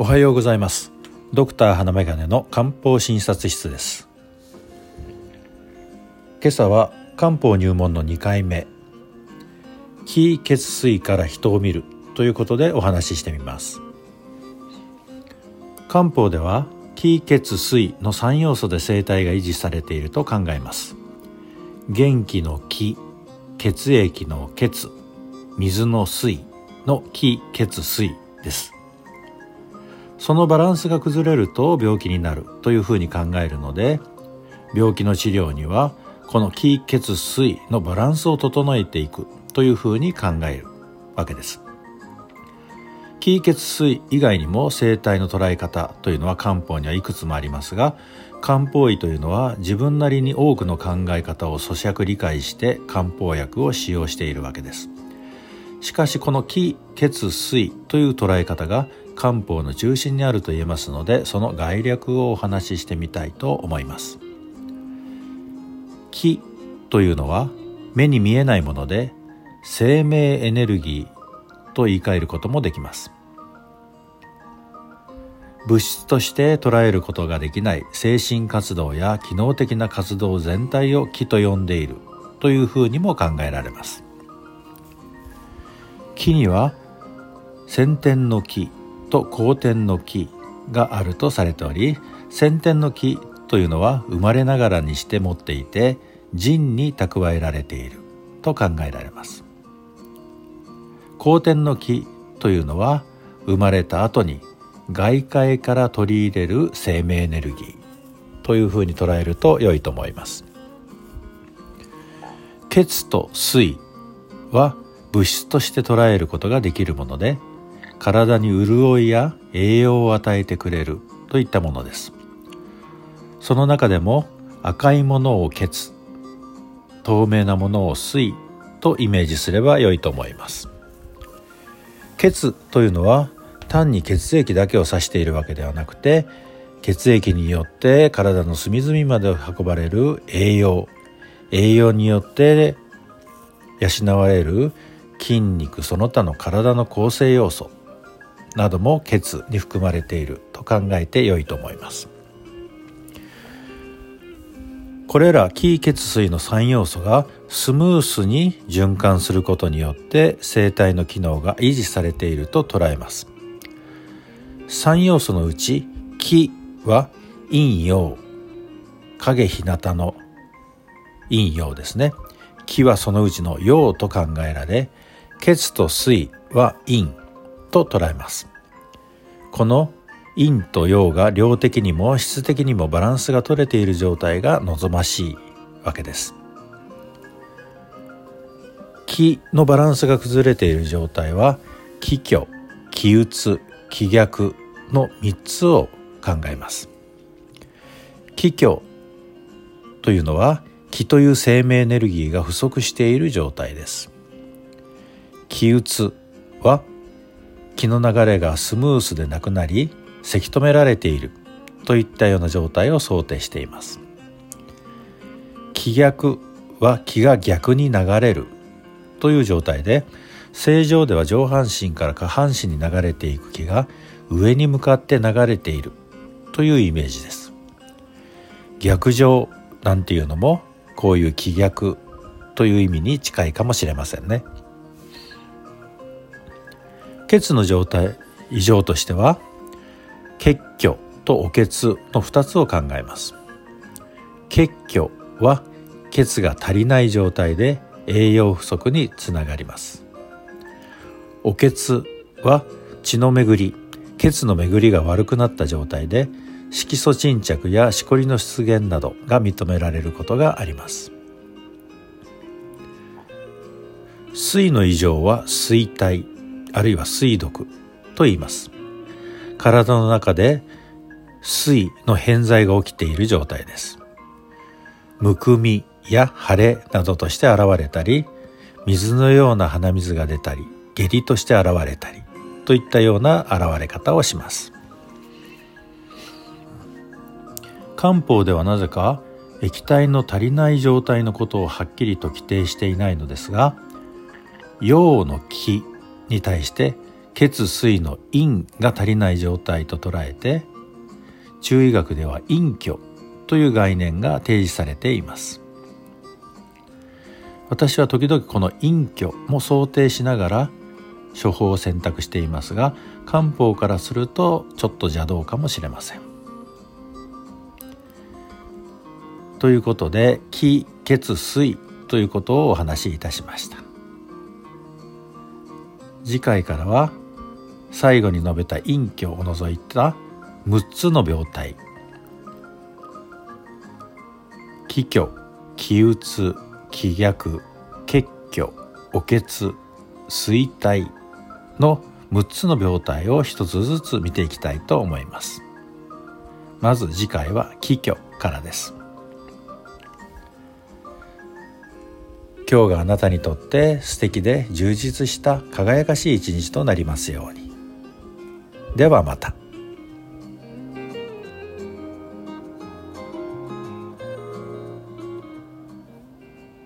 おはようございます。ドクター花眼鏡の漢方診察室です。今朝は漢方入門の2回目。気血水から人を見るということでお話ししてみます。漢方では気血水の3要素で生態が維持されていると考えます。元気の気血液の血水の水の気血水です。そのバランスが崩れると病気になるというふうに考えるので病気の治療にはこの気血水のバランスを整えていくというふうに考えるわけです。気血水以外にも生体の捉え方というのは漢方にはいくつもありますが漢方医というのは自分なりに多くの考え方を咀嚼理解して漢方薬を使用しているわけです。しかしこの気血水という捉え方が漢方の中心にあると言えますのでその概略をお話ししてみたいと思います。気というのは目に見えないもので生命エネルギーと言い換えることもできます。物質として捉えることができない精神活動や機能的な活動全体を気と呼んでいるというふうにも考えられます。気には先天の気と後天の気があるとされており先天の気というのは生まれながらにして持っていて人に蓄えられていると考えられます。後天の気というのは生まれた後に外界から取り入れる生命エネルギーというふうに捉えると良いと思います。血と水は物質として捉えることができるもので体に潤いや栄養を与えてくれるといったものです。その中でも赤いものを血透明なものを水とイメージすれば良いと思います。血というのは単に血液だけを指しているわけではなくて血液によって体の隅々まで運ばれる栄養栄養によって養われる筋肉その他の体の構成要素なども血に含まれていると考えて良いと思います。これら気血水の3要素がスムースに循環することによって生体の機能が維持されていると捉えます。3要素のうち気は陰陽。影日向の陰陽ですね。気はそのうちの陽と考えられ血と水は陰。と捉えます。この陰と陽が量的にも質的にもバランスが取れている状態が望ましいわけです。気のバランスが崩れている状態は気虚気鬱気逆の3つを考えます。気虚というのは気という生命エネルギーが不足している状態です。気鬱は気の流れがスムースでなくなりせき止められているといったような状態を想定しています気逆は気が逆に流れるという状態で正常では上半身から下半身に流れていく気が上に向かって流れているというイメージです逆上なんていうのもこういう気逆という意味に近いかもしれませんね。血の状態異常としては血虚とお血の2つを考えます。血虚は血が足りない状態で栄養不足につながります。お血は血の巡り血の巡りが悪くなった状態で色素沈着やしこりの出現などが認められることがあります。水の異常は水体。あるいは水毒と言います。体の中で水の偏在が起きている状態です。むくみや腫れなどとして現れたり水のような鼻水が出たり下痢として現れたりといったような現れ方をします。漢方ではなぜか液体の足りない状態のことをはっきりと規定していないのですが陽の気に対して血水の陰が足りない状態と捉えて中医学では陰虚という概念が提示されています。私は時々この陰虚も想定しながら処方を選択していますが漢方からするとちょっと邪道かもしれません。ということで気血水ということをお話しいたしました。次回からは最後に述べた陰虚を除いた6つの病態。気虚気うつ気逆血虚お血衰体の6つの病態を一つずつ見ていきたいと思います。まず次回は気虚からです。今日があなたにとって素敵で充実した輝かしい一日となりますようにではまた。